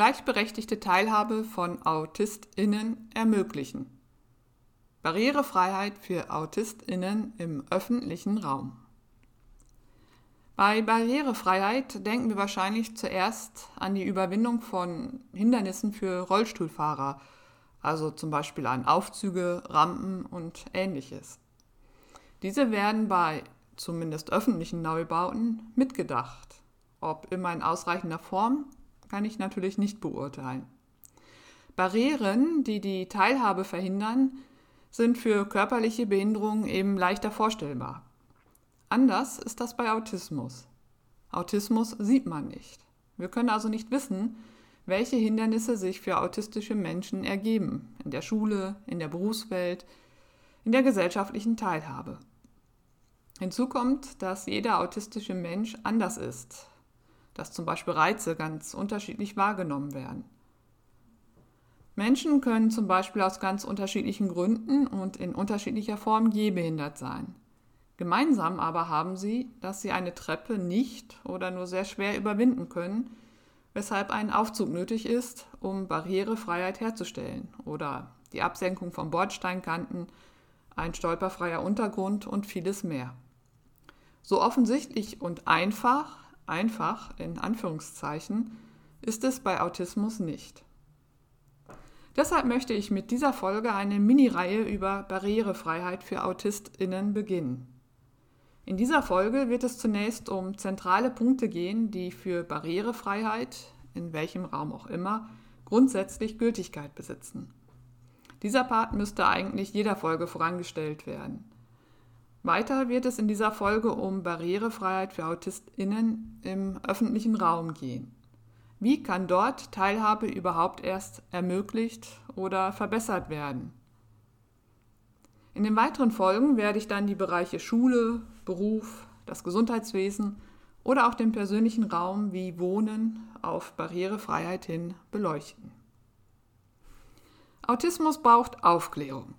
Gleichberechtigte Teilhabe von AutistInnen ermöglichen. Barrierefreiheit für AutistInnen im öffentlichen Raum. Bei Barrierefreiheit denken wir wahrscheinlich zuerst an die Überwindung von Hindernissen für Rollstuhlfahrer, also zum Beispiel an Aufzüge, Rampen und ähnliches. Diese werden bei zumindest öffentlichen Neubauten mitgedacht, ob immer in ausreichender Form kann ich natürlich nicht beurteilen. Barrieren, die die Teilhabe verhindern, sind für körperliche Behinderungen eben leichter vorstellbar. Anders ist das bei Autismus. Autismus sieht man nicht. Wir können also nicht wissen, welche Hindernisse sich für autistische Menschen ergeben, in der Schule, in der Berufswelt, in der gesellschaftlichen Teilhabe. Hinzu kommt, dass jeder autistische Mensch anders ist, dass zum Beispiel Reize ganz unterschiedlich wahrgenommen werden. Menschen können zum Beispiel aus ganz unterschiedlichen Gründen und in unterschiedlicher Form gehbehindert sein. Gemeinsam aber haben sie, dass sie eine Treppe nicht oder nur sehr schwer überwinden können, weshalb ein Aufzug nötig ist, um Barrierefreiheit herzustellen oder die Absenkung von Bordsteinkanten, ein stolperfreier Untergrund und vieles mehr. So offensichtlich und einfach einfach in Anführungszeichen ist es bei Autismus nicht. Deshalb möchte ich mit dieser Folge eine Mini-Reihe über Barrierefreiheit für AutistInnen beginnen. In dieser Folge wird es zunächst um zentrale Punkte gehen, die für Barrierefreiheit, in welchem Raum auch immer, grundsätzlich Gültigkeit besitzen. Dieser Part müsste eigentlich jeder Folge vorangestellt werden. Weiter wird es in dieser Folge um Barrierefreiheit für AutistInnen im öffentlichen Raum gehen. Wie kann dort Teilhabe überhaupt erst ermöglicht oder verbessert werden? In den weiteren Folgen werde ich dann die Bereiche Schule, Beruf, das Gesundheitswesen oder auch den persönlichen Raum wie Wohnen auf Barrierefreiheit hin beleuchten. Autismus braucht Aufklärung.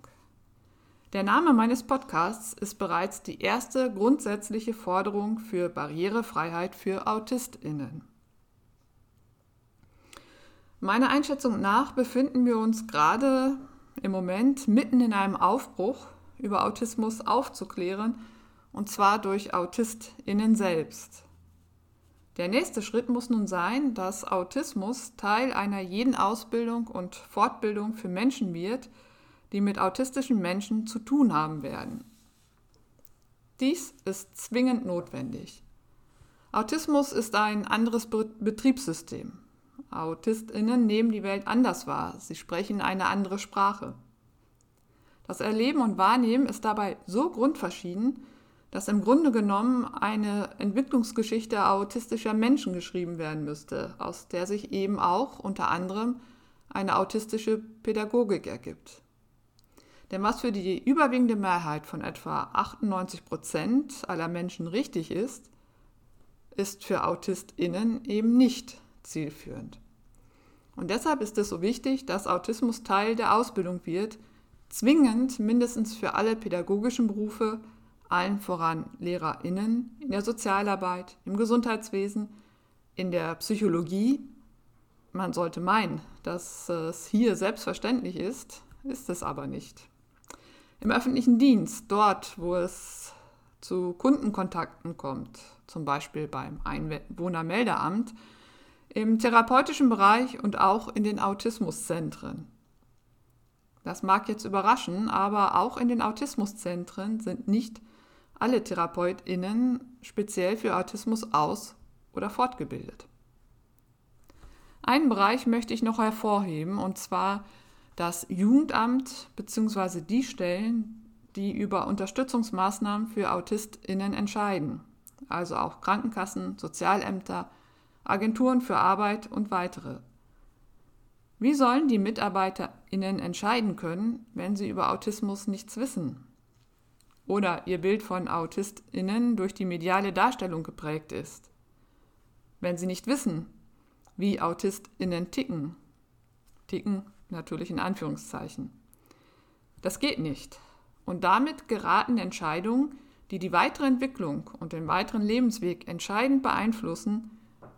Der Name meines Podcasts ist bereits die erste grundsätzliche Forderung für Barrierefreiheit für Autistinnen. Meiner Einschätzung nach befinden wir uns gerade im Moment mitten in einem Aufbruch, über Autismus aufzuklären, und zwar durch Autistinnen selbst. Der nächste Schritt muss nun sein, dass Autismus Teil einer jeden Ausbildung und Fortbildung für Menschen wird, die mit autistischen Menschen zu tun haben werden. Dies ist zwingend notwendig. Autismus ist ein anderes Betriebssystem. Autistinnen nehmen die Welt anders wahr, sie sprechen eine andere Sprache. Das Erleben und Wahrnehmen ist dabei so grundverschieden, dass im Grunde genommen eine Entwicklungsgeschichte autistischer Menschen geschrieben werden müsste, aus der sich eben auch unter anderem eine autistische Pädagogik ergibt. Denn was für die überwiegende Mehrheit von etwa 98 Prozent aller Menschen richtig ist, ist für AutistInnen eben nicht zielführend. Und deshalb ist es so wichtig, dass Autismus Teil der Ausbildung wird, zwingend mindestens für alle pädagogischen Berufe, allen voran LehrerInnen, in der Sozialarbeit, im Gesundheitswesen, In der Psychologie, man sollte meinen, dass es hier selbstverständlich ist, ist es aber nicht. Im öffentlichen Dienst, dort, wo es zu Kundenkontakten kommt, zum Beispiel beim Einwohnermeldeamt, im therapeutischen Bereich und auch in den Autismuszentren. Das mag jetzt überraschen, aber auch in den Autismuszentren sind nicht alle Therapeutinnen speziell für Autismus aus- oder fortgebildet. Einen Bereich möchte ich noch hervorheben, und zwar das Jugendamt bzw. die Stellen, die über Unterstützungsmaßnahmen für Autistinnen entscheiden, also auch Krankenkassen, Sozialämter, Agenturen für Arbeit und weitere. Wie sollen die Mitarbeiterinnen entscheiden können, wenn sie über Autismus nichts wissen? Oder ihr Bild von Autistinnen durch die mediale Darstellung geprägt ist? Wenn sie nicht wissen, wie Autistinnen ticken? Ticken natürlich in Anführungszeichen. Das geht nicht. Und damit geraten Entscheidungen, die die weitere Entwicklung und den weiteren Lebensweg entscheidend beeinflussen,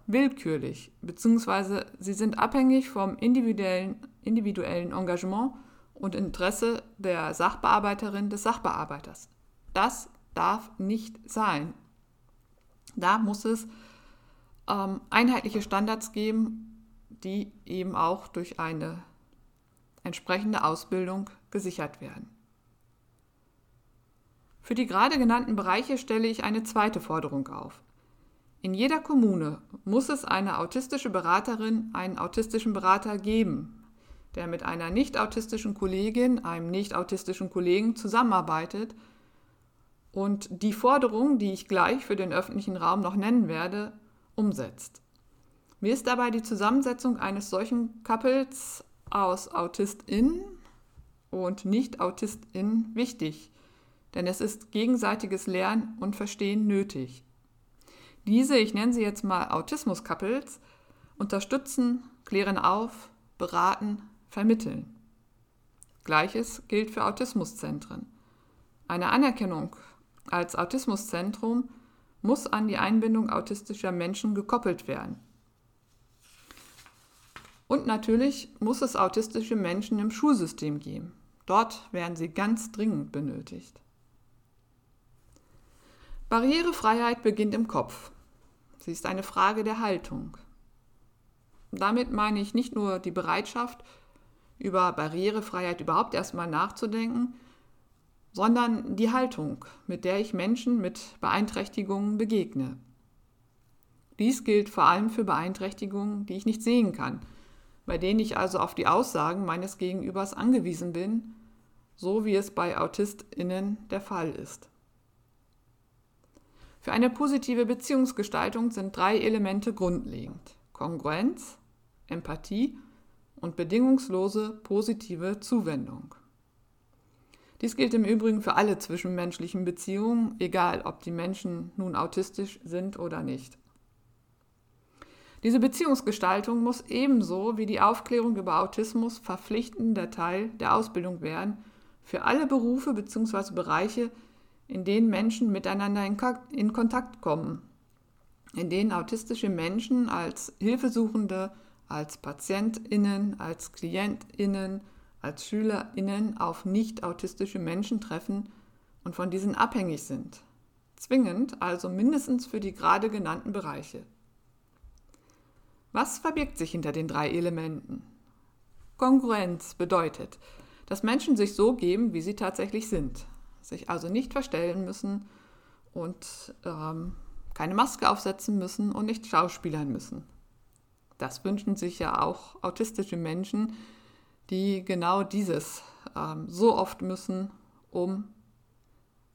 willkürlich, beziehungsweise sie sind abhängig vom individuellen, individuellen Engagement und Interesse der Sachbearbeiterin des Sachbearbeiters. Das darf nicht sein. Da muss es ähm, einheitliche Standards geben, die eben auch durch eine entsprechende Ausbildung gesichert werden. Für die gerade genannten Bereiche stelle ich eine zweite Forderung auf. In jeder Kommune muss es eine autistische Beraterin, einen autistischen Berater geben, der mit einer nicht autistischen Kollegin, einem nicht autistischen Kollegen zusammenarbeitet und die Forderung, die ich gleich für den öffentlichen Raum noch nennen werde, umsetzt. Mir ist dabei die Zusammensetzung eines solchen Couples aus AutistInnen und Nicht-AutistInnen wichtig, denn es ist gegenseitiges Lernen und Verstehen nötig. Diese, ich nenne sie jetzt mal Autismus-Couples, unterstützen, klären auf, beraten, vermitteln. Gleiches gilt für Autismuszentren. Eine Anerkennung als Autismuszentrum muss an die Einbindung autistischer Menschen gekoppelt werden. Und natürlich muss es autistische Menschen im Schulsystem geben. Dort werden sie ganz dringend benötigt. Barrierefreiheit beginnt im Kopf. Sie ist eine Frage der Haltung. Damit meine ich nicht nur die Bereitschaft, über Barrierefreiheit überhaupt erstmal nachzudenken, sondern die Haltung, mit der ich Menschen mit Beeinträchtigungen begegne. Dies gilt vor allem für Beeinträchtigungen, die ich nicht sehen kann, bei denen ich also auf die Aussagen meines Gegenübers angewiesen bin, so wie es bei Autistinnen der Fall ist. Für eine positive Beziehungsgestaltung sind drei Elemente grundlegend. Kongruenz, Empathie und bedingungslose positive Zuwendung. Dies gilt im Übrigen für alle zwischenmenschlichen Beziehungen, egal ob die Menschen nun autistisch sind oder nicht. Diese Beziehungsgestaltung muss ebenso wie die Aufklärung über Autismus verpflichtender Teil der Ausbildung werden für alle Berufe bzw. Bereiche, in denen Menschen miteinander in Kontakt kommen, in denen autistische Menschen als Hilfesuchende, als Patientinnen, als Klientinnen, als Schülerinnen auf nicht autistische Menschen treffen und von diesen abhängig sind. Zwingend, also mindestens für die gerade genannten Bereiche. Was verbirgt sich hinter den drei Elementen? Kongruenz bedeutet, dass Menschen sich so geben, wie sie tatsächlich sind, sich also nicht verstellen müssen und ähm, keine Maske aufsetzen müssen und nicht schauspielern müssen. Das wünschen sich ja auch autistische Menschen, die genau dieses ähm, so oft müssen, um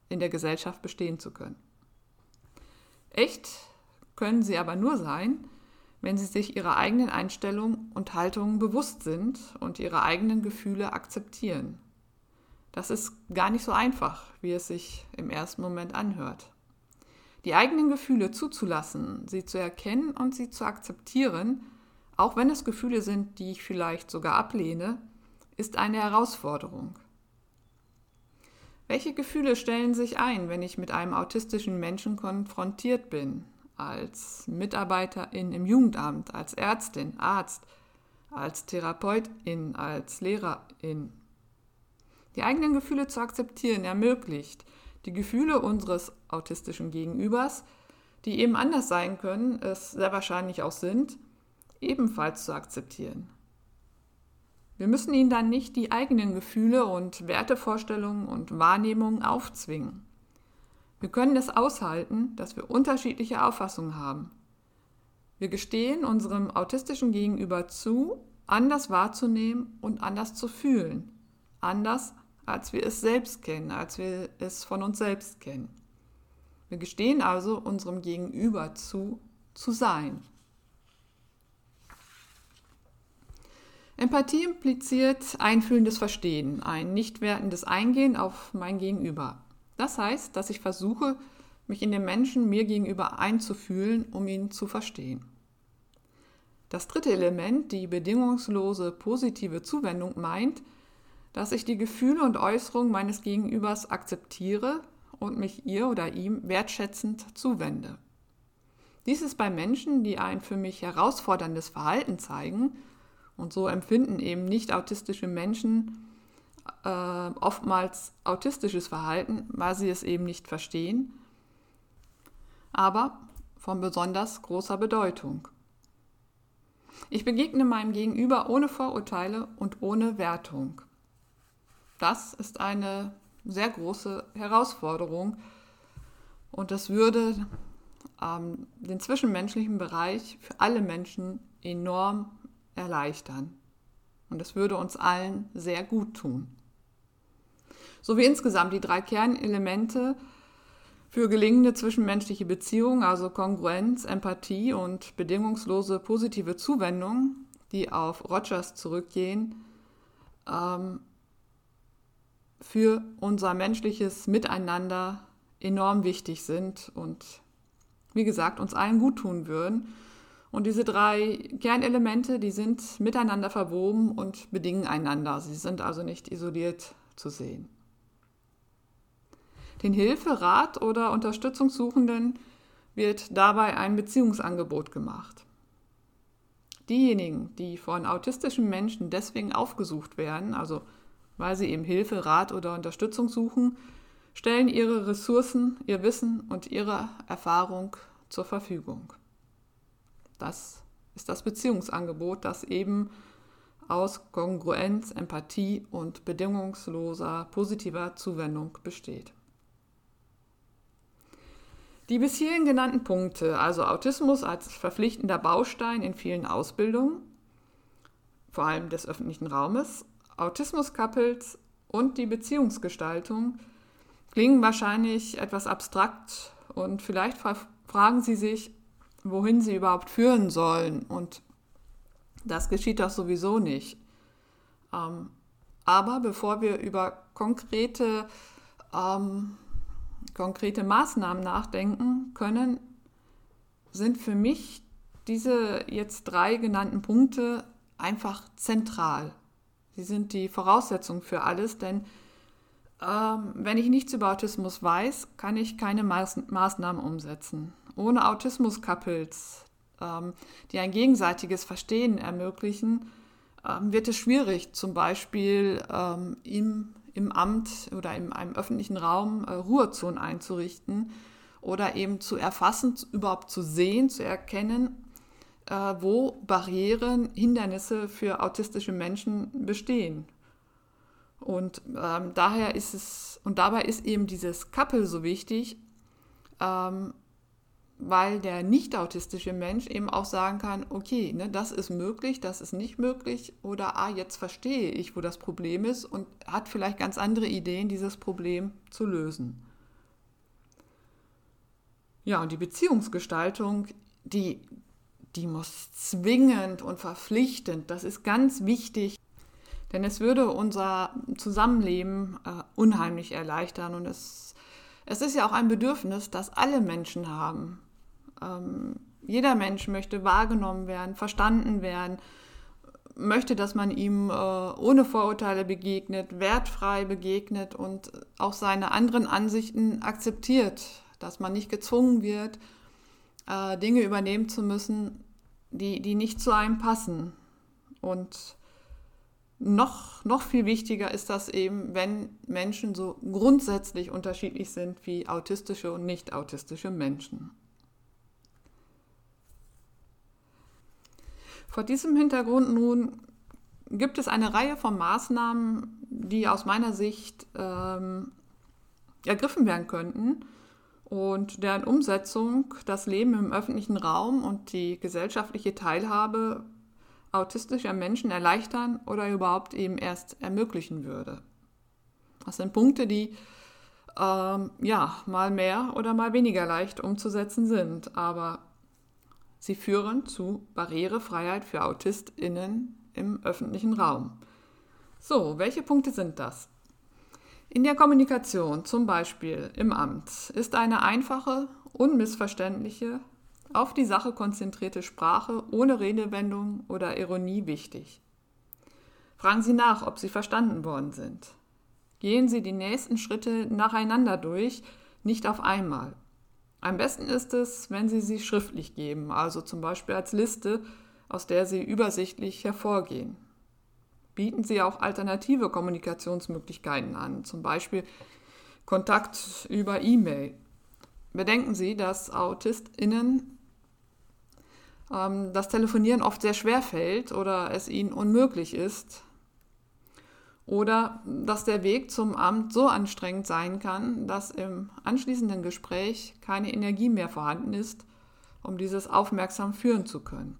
in der Gesellschaft bestehen zu können. Echt können sie aber nur sein, wenn sie sich ihrer eigenen Einstellung und Haltungen bewusst sind und ihre eigenen Gefühle akzeptieren. Das ist gar nicht so einfach, wie es sich im ersten Moment anhört. Die eigenen Gefühle zuzulassen, sie zu erkennen und sie zu akzeptieren, auch wenn es Gefühle sind, die ich vielleicht sogar ablehne, ist eine Herausforderung. Welche Gefühle stellen sich ein, wenn ich mit einem autistischen Menschen konfrontiert bin? Als Mitarbeiterin im Jugendamt, als Ärztin, Arzt, als Therapeutin, als Lehrerin. Die eigenen Gefühle zu akzeptieren ermöglicht, die Gefühle unseres autistischen Gegenübers, die eben anders sein können, es sehr wahrscheinlich auch sind, ebenfalls zu akzeptieren. Wir müssen ihnen dann nicht die eigenen Gefühle und Wertevorstellungen und Wahrnehmungen aufzwingen. Wir können es aushalten, dass wir unterschiedliche Auffassungen haben. Wir gestehen unserem autistischen Gegenüber zu, anders wahrzunehmen und anders zu fühlen. Anders, als wir es selbst kennen, als wir es von uns selbst kennen. Wir gestehen also unserem Gegenüber zu, zu sein. Empathie impliziert einfühlendes Verstehen, ein nicht wertendes Eingehen auf mein Gegenüber. Das heißt, dass ich versuche, mich in den Menschen mir gegenüber einzufühlen, um ihn zu verstehen. Das dritte Element, die bedingungslose positive Zuwendung, meint, dass ich die Gefühle und Äußerungen meines Gegenübers akzeptiere und mich ihr oder ihm wertschätzend zuwende. Dies ist bei Menschen, die ein für mich herausforderndes Verhalten zeigen, und so empfinden eben nicht autistische Menschen äh, oftmals autistisches Verhalten, weil sie es eben nicht verstehen, aber von besonders großer Bedeutung. Ich begegne meinem Gegenüber ohne Vorurteile und ohne Wertung. Das ist eine sehr große Herausforderung und das würde ähm, den zwischenmenschlichen Bereich für alle Menschen enorm erleichtern. Und es würde uns allen sehr gut tun. So wie insgesamt die drei Kernelemente für gelingende zwischenmenschliche Beziehungen, also Kongruenz, Empathie und bedingungslose positive Zuwendung, die auf Rogers zurückgehen, ähm, für unser menschliches Miteinander enorm wichtig sind und wie gesagt uns allen gut tun würden. Und diese drei Kernelemente, die sind miteinander verwoben und bedingen einander. Sie sind also nicht isoliert zu sehen. Den Hilfe, Rat oder Unterstützungssuchenden wird dabei ein Beziehungsangebot gemacht. Diejenigen, die von autistischen Menschen deswegen aufgesucht werden, also weil sie eben Hilfe, Rat oder Unterstützung suchen, stellen ihre Ressourcen, ihr Wissen und ihre Erfahrung zur Verfügung. Das ist das Beziehungsangebot, das eben aus Kongruenz, Empathie und bedingungsloser positiver Zuwendung besteht. Die bis hierhin genannten Punkte, also Autismus als verpflichtender Baustein in vielen Ausbildungen, vor allem des öffentlichen Raumes, Autismus-Couples und die Beziehungsgestaltung, klingen wahrscheinlich etwas abstrakt und vielleicht fragen Sie sich, wohin sie überhaupt führen sollen. Und das geschieht doch sowieso nicht. Ähm, aber bevor wir über konkrete, ähm, konkrete Maßnahmen nachdenken können, sind für mich diese jetzt drei genannten Punkte einfach zentral. Sie sind die Voraussetzung für alles, denn ähm, wenn ich nichts über Autismus weiß, kann ich keine Maß Maßnahmen umsetzen ohne Autismus-Couples, ähm, die ein gegenseitiges Verstehen ermöglichen, ähm, wird es schwierig, zum Beispiel ähm, im, im Amt oder in einem öffentlichen Raum äh, Ruhezonen einzurichten oder eben zu erfassen, überhaupt zu sehen, zu erkennen, äh, wo Barrieren, Hindernisse für autistische Menschen bestehen. Und ähm, daher ist es, und dabei ist eben dieses Couple so wichtig, ähm, weil der nicht autistische Mensch eben auch sagen kann, okay, ne, das ist möglich, das ist nicht möglich oder ah, jetzt verstehe ich, wo das Problem ist und hat vielleicht ganz andere Ideen, dieses Problem zu lösen. Ja, und die Beziehungsgestaltung, die, die muss zwingend und verpflichtend, das ist ganz wichtig, denn es würde unser Zusammenleben äh, unheimlich erleichtern und es, es ist ja auch ein Bedürfnis, das alle Menschen haben. Ähm, jeder Mensch möchte wahrgenommen werden, verstanden werden, möchte, dass man ihm äh, ohne Vorurteile begegnet, wertfrei begegnet und auch seine anderen Ansichten akzeptiert, dass man nicht gezwungen wird, äh, Dinge übernehmen zu müssen, die, die nicht zu einem passen. Und noch, noch viel wichtiger ist das eben, wenn Menschen so grundsätzlich unterschiedlich sind wie autistische und nicht autistische Menschen. Vor diesem Hintergrund nun gibt es eine Reihe von Maßnahmen, die aus meiner Sicht ähm, ergriffen werden könnten und deren Umsetzung das Leben im öffentlichen Raum und die gesellschaftliche Teilhabe autistischer Menschen erleichtern oder überhaupt eben erst ermöglichen würde. Das sind Punkte, die ähm, ja mal mehr oder mal weniger leicht umzusetzen sind, aber sie führen zu Barrierefreiheit für AutistInnen im öffentlichen Raum. So, welche Punkte sind das? In der Kommunikation, zum Beispiel im Amt, ist eine einfache, unmissverständliche, auf die Sache konzentrierte Sprache ohne Redewendung oder Ironie wichtig. Fragen Sie nach, ob Sie verstanden worden sind. Gehen Sie die nächsten Schritte nacheinander durch, nicht auf einmal. Am besten ist es, wenn Sie sie schriftlich geben, also zum Beispiel als Liste, aus der sie übersichtlich hervorgehen. Bieten Sie auch alternative Kommunikationsmöglichkeiten an, zum Beispiel Kontakt über E-Mail. Bedenken Sie, dass AutistInnen ähm, das Telefonieren oft sehr schwer fällt oder es ihnen unmöglich ist. Oder dass der Weg zum Amt so anstrengend sein kann, dass im anschließenden Gespräch keine Energie mehr vorhanden ist, um dieses aufmerksam führen zu können.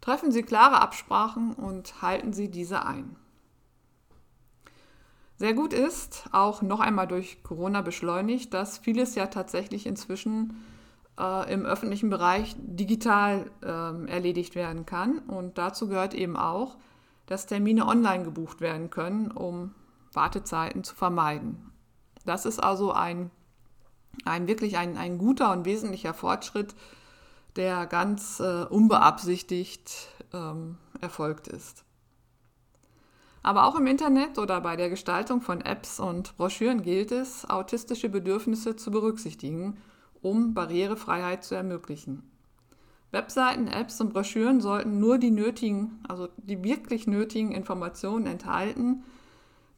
Treffen Sie klare Absprachen und halten Sie diese ein. Sehr gut ist, auch noch einmal durch Corona beschleunigt, dass vieles ja tatsächlich inzwischen äh, im öffentlichen Bereich digital äh, erledigt werden kann. Und dazu gehört eben auch, dass Termine online gebucht werden können, um Wartezeiten zu vermeiden. Das ist also ein, ein wirklich ein, ein guter und wesentlicher Fortschritt, der ganz äh, unbeabsichtigt ähm, erfolgt ist. Aber auch im Internet oder bei der Gestaltung von Apps und Broschüren gilt es, autistische Bedürfnisse zu berücksichtigen, um Barrierefreiheit zu ermöglichen. Webseiten, Apps und Broschüren sollten nur die nötigen, also die wirklich nötigen Informationen enthalten,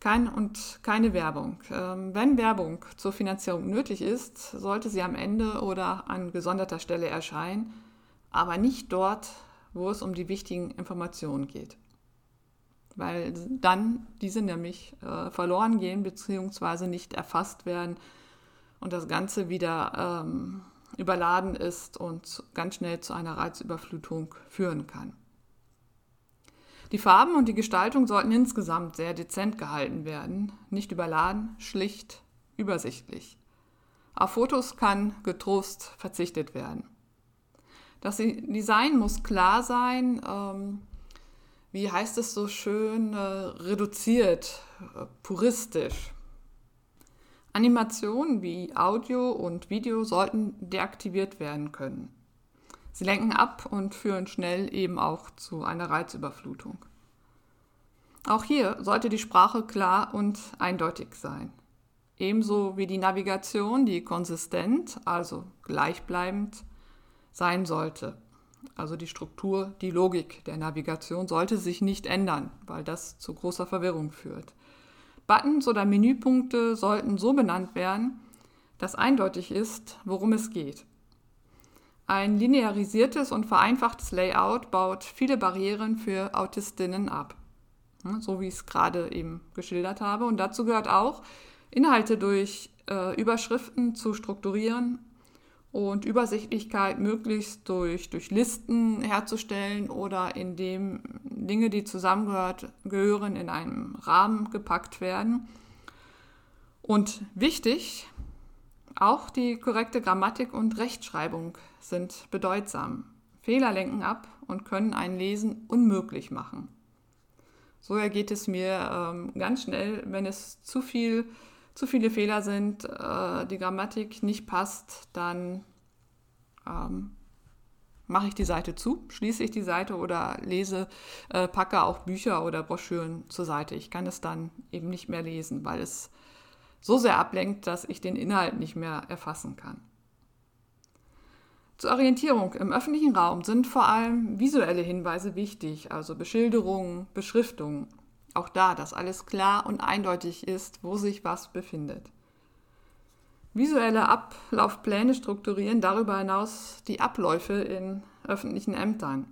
kein, und keine Werbung. Ähm, wenn Werbung zur Finanzierung nötig ist, sollte sie am Ende oder an gesonderter Stelle erscheinen, aber nicht dort, wo es um die wichtigen Informationen geht. Weil dann diese nämlich äh, verloren gehen bzw. nicht erfasst werden und das Ganze wieder ähm, überladen ist und ganz schnell zu einer Reizüberflutung führen kann. Die Farben und die Gestaltung sollten insgesamt sehr dezent gehalten werden, nicht überladen, schlicht, übersichtlich. Auf Fotos kann getrost verzichtet werden. Das Design muss klar sein, ähm, wie heißt es so schön, äh, reduziert, äh, puristisch. Animationen wie Audio und Video sollten deaktiviert werden können. Sie lenken ab und führen schnell eben auch zu einer Reizüberflutung. Auch hier sollte die Sprache klar und eindeutig sein. Ebenso wie die Navigation, die konsistent, also gleichbleibend sein sollte. Also die Struktur, die Logik der Navigation sollte sich nicht ändern, weil das zu großer Verwirrung führt. Buttons oder Menüpunkte sollten so benannt werden, dass eindeutig ist, worum es geht. Ein linearisiertes und vereinfachtes Layout baut viele Barrieren für Autistinnen ab, so wie ich es gerade eben geschildert habe. Und dazu gehört auch, Inhalte durch äh, Überschriften zu strukturieren und Übersichtlichkeit möglichst durch, durch Listen herzustellen oder indem Dinge, die zusammengehören, in einem Rahmen gepackt werden. Und wichtig, auch die korrekte Grammatik und Rechtschreibung sind bedeutsam. Fehler lenken ab und können ein Lesen unmöglich machen. So ergeht es mir ähm, ganz schnell, wenn es zu viel, zu viele Fehler sind, äh, die Grammatik nicht passt, dann ähm, mache ich die Seite zu, schließe ich die Seite oder lese, äh, packe auch Bücher oder Broschüren zur Seite. Ich kann es dann eben nicht mehr lesen, weil es so sehr ablenkt, dass ich den Inhalt nicht mehr erfassen kann. Zur Orientierung im öffentlichen Raum sind vor allem visuelle Hinweise wichtig, also Beschilderungen, Beschriftungen. Auch da, dass alles klar und eindeutig ist, wo sich was befindet. Visuelle Ablaufpläne strukturieren darüber hinaus die Abläufe in öffentlichen Ämtern.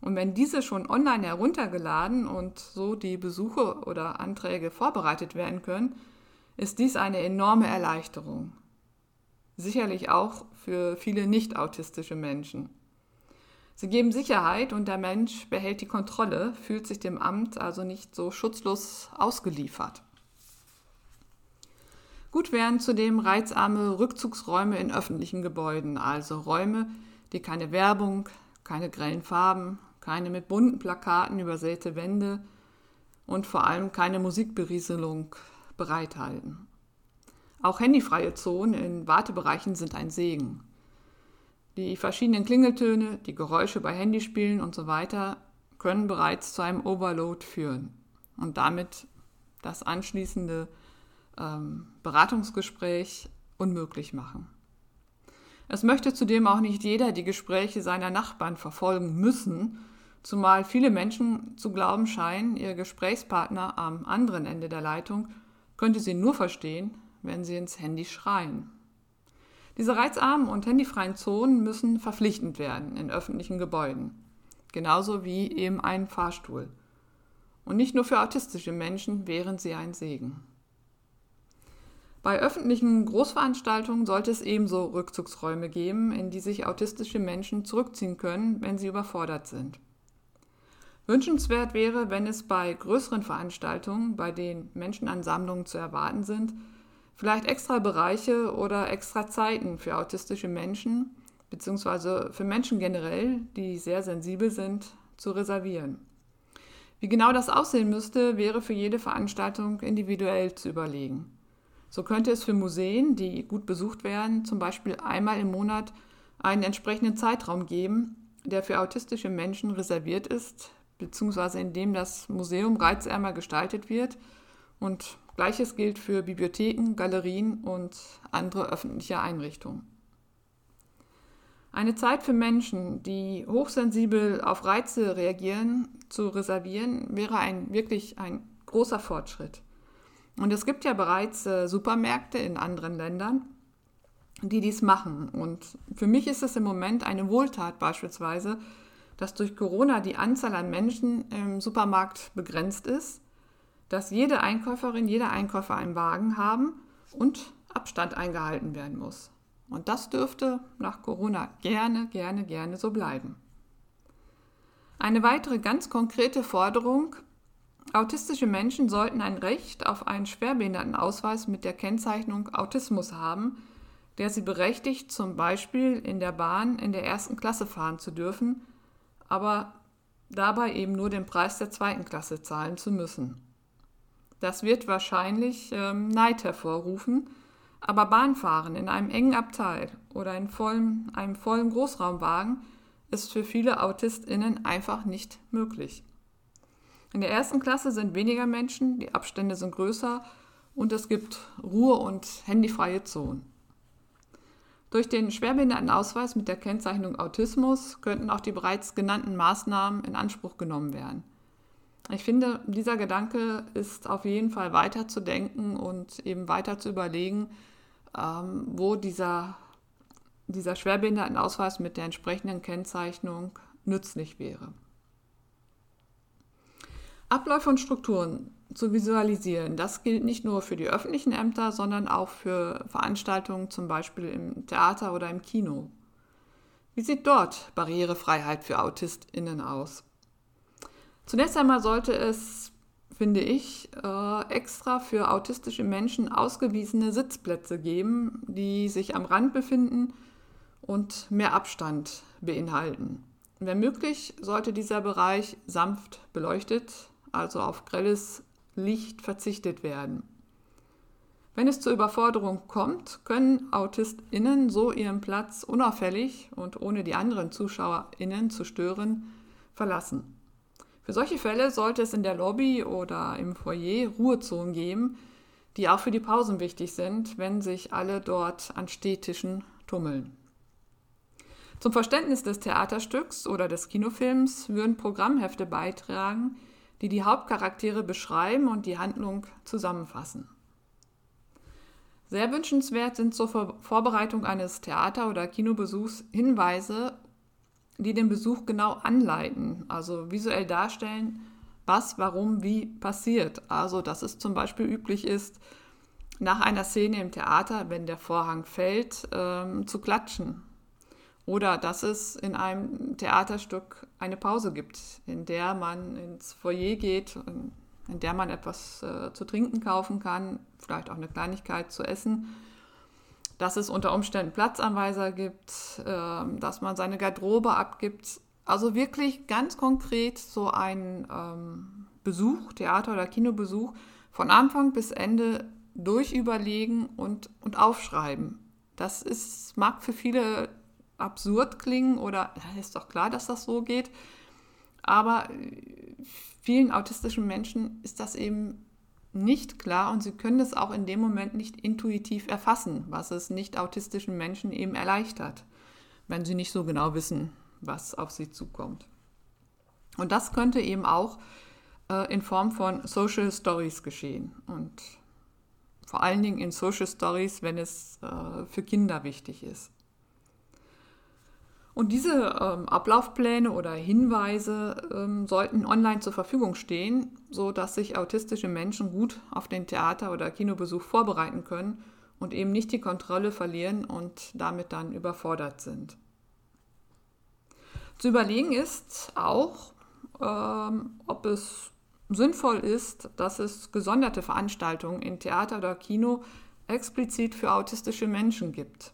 Und wenn diese schon online heruntergeladen und so die Besuche oder Anträge vorbereitet werden können, ist dies eine enorme Erleichterung. Sicherlich auch für viele nicht autistische Menschen. Sie geben Sicherheit und der Mensch behält die Kontrolle, fühlt sich dem Amt also nicht so schutzlos ausgeliefert. Gut wären zudem reizarme Rückzugsräume in öffentlichen Gebäuden, also Räume, die keine Werbung, keine grellen Farben, keine mit bunten Plakaten übersäte Wände und vor allem keine Musikberieselung bereithalten. Auch handyfreie Zonen in Wartebereichen sind ein Segen. Die verschiedenen Klingeltöne, die Geräusche bei Handyspielen und so weiter können bereits zu einem Overload führen und damit das anschließende ähm, Beratungsgespräch unmöglich machen. Es möchte zudem auch nicht jeder die Gespräche seiner Nachbarn verfolgen müssen, zumal viele Menschen zu glauben scheinen, ihr Gesprächspartner am anderen Ende der Leitung könnte sie nur verstehen, wenn sie ins Handy schreien. Diese reizarmen und handyfreien Zonen müssen verpflichtend werden in öffentlichen Gebäuden, genauso wie eben ein Fahrstuhl. Und nicht nur für autistische Menschen wären sie ein Segen. Bei öffentlichen Großveranstaltungen sollte es ebenso Rückzugsräume geben, in die sich autistische Menschen zurückziehen können, wenn sie überfordert sind. Wünschenswert wäre, wenn es bei größeren Veranstaltungen, bei denen Menschenansammlungen zu erwarten sind, vielleicht extra Bereiche oder extra Zeiten für autistische Menschen bzw. für Menschen generell, die sehr sensibel sind, zu reservieren. Wie genau das aussehen müsste, wäre für jede Veranstaltung individuell zu überlegen. So könnte es für Museen, die gut besucht werden, zum Beispiel einmal im Monat einen entsprechenden Zeitraum geben, der für autistische Menschen reserviert ist, beziehungsweise in dem das Museum reizärmer gestaltet wird. Und gleiches gilt für Bibliotheken, Galerien und andere öffentliche Einrichtungen. Eine Zeit für Menschen, die hochsensibel auf Reize reagieren, zu reservieren, wäre ein wirklich ein großer Fortschritt. Und es gibt ja bereits äh, Supermärkte in anderen Ländern, die dies machen. Und für mich ist es im Moment eine Wohltat beispielsweise, dass durch Corona die Anzahl an Menschen im Supermarkt begrenzt ist, dass jede Einkäuferin, jeder Einkäufer einen Wagen haben und Abstand eingehalten werden muss. Und das dürfte nach Corona gerne, gerne, gerne so bleiben. Eine weitere ganz konkrete Forderung Autistische Menschen sollten ein Recht auf einen Schwerbehindertenausweis mit der Kennzeichnung Autismus haben, der sie berechtigt, zum Beispiel in der Bahn in der ersten Klasse fahren zu dürfen, aber dabei eben nur den Preis der zweiten Klasse zahlen zu müssen. Das wird wahrscheinlich ähm, Neid hervorrufen, aber Bahnfahren in einem engen Abteil oder in vollem, einem vollen Großraumwagen ist für viele AutistInnen einfach nicht möglich. In der ersten Klasse sind weniger Menschen, die Abstände sind größer und es gibt Ruhe- und handyfreie Zonen. Durch den Schwerbehindertenausweis mit der Kennzeichnung Autismus könnten auch die bereits genannten Maßnahmen in Anspruch genommen werden. Ich finde, dieser Gedanke ist auf jeden Fall weiter zu denken und eben weiter zu überlegen, ähm, wo dieser, dieser Schwerbehindertenausweis mit der entsprechenden Kennzeichnung nützlich wäre. Abläufe und Strukturen zu visualisieren. Das gilt nicht nur für die öffentlichen Ämter, sondern auch für Veranstaltungen zum Beispiel im Theater oder im Kino. Wie sieht dort Barrierefreiheit für AutistInnen aus? Zunächst einmal sollte es, finde ich, äh, extra für autistische Menschen ausgewiesene Sitzplätze geben, die sich am Rand befinden und mehr Abstand beinhalten. Wenn möglich, sollte dieser Bereich sanft beleuchtet also auf grelles Licht verzichtet werden. Wenn es zur Überforderung kommt, können AutistInnen so ihren Platz unauffällig und ohne die anderen ZuschauerInnen zu stören verlassen. Für solche Fälle sollte es in der Lobby oder im Foyer Ruhezonen geben, die auch für die Pausen wichtig sind, wenn sich alle dort an Stehtischen tummeln. Zum Verständnis des Theaterstücks oder des Kinofilms würden Programmhefte beitragen, die die Hauptcharaktere beschreiben und die Handlung zusammenfassen. Sehr wünschenswert sind zur Vorbereitung eines Theater- oder Kinobesuchs Hinweise, die den Besuch genau anleiten, also visuell darstellen, was, warum, wie passiert. Also, dass es zum Beispiel üblich ist, nach einer Szene im Theater, wenn der Vorhang fällt, ähm, zu klatschen. Oder dass es in einem Theaterstück eine Pause gibt, in der man ins Foyer geht, in der man etwas äh, zu trinken kaufen kann, vielleicht auch eine Kleinigkeit zu essen, dass es unter Umständen Platzanweiser gibt, äh, dass man seine Garderobe abgibt. Also wirklich ganz konkret so ein ähm, Besuch, Theater- oder Kinobesuch, von Anfang bis Ende durchüberlegen und, und aufschreiben. Das ist, mag für viele absurd klingen oder ist doch klar, dass das so geht. Aber äh, vielen autistischen Menschen ist das eben nicht klar und sie können es auch in dem Moment nicht intuitiv erfassen, was es nicht autistischen Menschen eben erleichtert, wenn sie nicht so genau wissen, was auf sie zukommt. Und das könnte eben auch äh, in Form von Social Stories geschehen und vor allen Dingen in Social Stories, wenn es äh, für Kinder wichtig ist. Und diese ähm, Ablaufpläne oder Hinweise ähm, sollten online zur Verfügung stehen, sodass sich autistische Menschen gut auf den Theater- oder Kinobesuch vorbereiten können und eben nicht die Kontrolle verlieren und damit dann überfordert sind. Zu überlegen ist auch, ähm, ob es sinnvoll ist, dass es gesonderte Veranstaltungen in Theater oder Kino explizit für autistische Menschen gibt.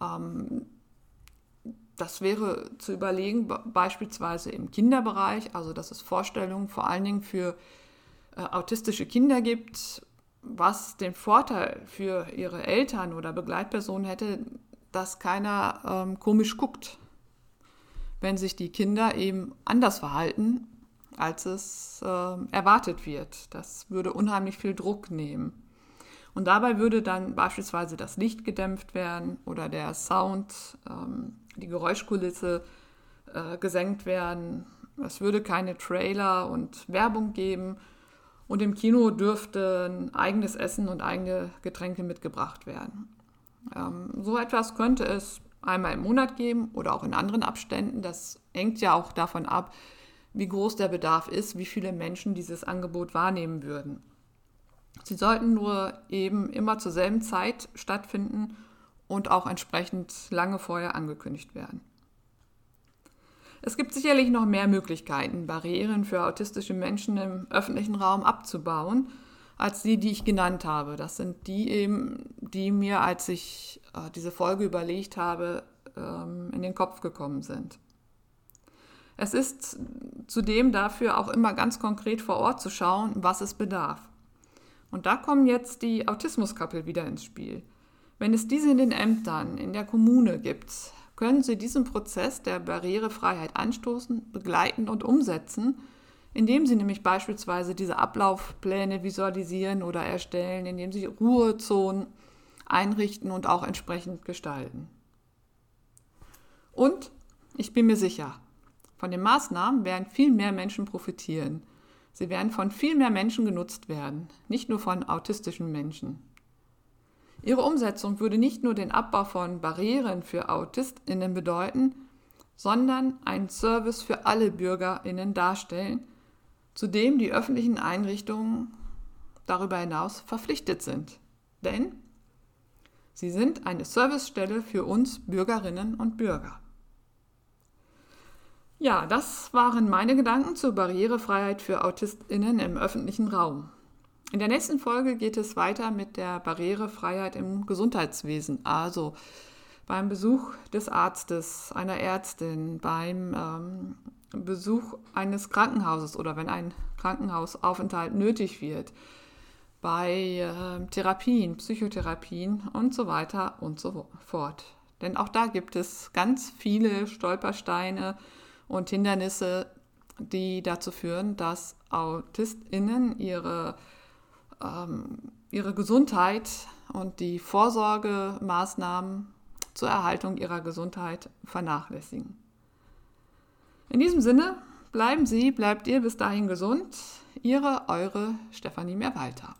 Ähm, das wäre zu überlegen, beispielsweise im Kinderbereich, also dass es Vorstellungen vor allen Dingen für äh, autistische Kinder gibt, was den Vorteil für ihre Eltern oder Begleitpersonen hätte, dass keiner ähm, komisch guckt, wenn sich die Kinder eben anders verhalten, als es äh, erwartet wird. Das würde unheimlich viel Druck nehmen. Und dabei würde dann beispielsweise das Licht gedämpft werden oder der Sound ähm, die Geräuschkulisse äh, gesenkt werden. Es würde keine Trailer und Werbung geben. Und im Kino dürfte eigenes Essen und eigene Getränke mitgebracht werden. Ähm, so etwas könnte es einmal im Monat geben oder auch in anderen Abständen. Das hängt ja auch davon ab, wie groß der Bedarf ist, wie viele Menschen dieses Angebot wahrnehmen würden. Sie sollten nur eben immer zur selben Zeit stattfinden und auch entsprechend lange vorher angekündigt werden. Es gibt sicherlich noch mehr Möglichkeiten, Barrieren für autistische Menschen im öffentlichen Raum abzubauen, als die, die ich genannt habe. Das sind die eben, die mir, als ich äh, diese Folge überlegt habe, ähm, in den Kopf gekommen sind. Es ist zudem dafür auch immer ganz konkret vor Ort zu schauen, was es bedarf. Und da kommen jetzt die Autismuskappel wieder ins Spiel. Wenn es diese in den Ämtern, in der Kommune gibt, können Sie diesen Prozess der Barrierefreiheit anstoßen, begleiten und umsetzen, indem Sie nämlich beispielsweise diese Ablaufpläne visualisieren oder erstellen, indem Sie Ruhezonen einrichten und auch entsprechend gestalten. Und ich bin mir sicher, von den Maßnahmen werden viel mehr Menschen profitieren. Sie werden von viel mehr Menschen genutzt werden, nicht nur von autistischen Menschen. Ihre Umsetzung würde nicht nur den Abbau von Barrieren für Autistinnen bedeuten, sondern einen Service für alle Bürgerinnen darstellen, zu dem die öffentlichen Einrichtungen darüber hinaus verpflichtet sind. Denn sie sind eine Servicestelle für uns Bürgerinnen und Bürger. Ja, das waren meine Gedanken zur Barrierefreiheit für Autistinnen im öffentlichen Raum. In der nächsten Folge geht es weiter mit der Barrierefreiheit im Gesundheitswesen, also beim Besuch des Arztes, einer Ärztin, beim ähm, Besuch eines Krankenhauses oder wenn ein Krankenhausaufenthalt nötig wird, bei äh, Therapien, Psychotherapien und so weiter und so fort. Denn auch da gibt es ganz viele Stolpersteine und Hindernisse, die dazu führen, dass AutistInnen ihre ähm, ihre Gesundheit und die Vorsorgemaßnahmen zur Erhaltung ihrer Gesundheit vernachlässigen. In diesem Sinne, bleiben Sie, bleibt ihr bis dahin gesund. Ihre, eure Stefanie Mehrwalter.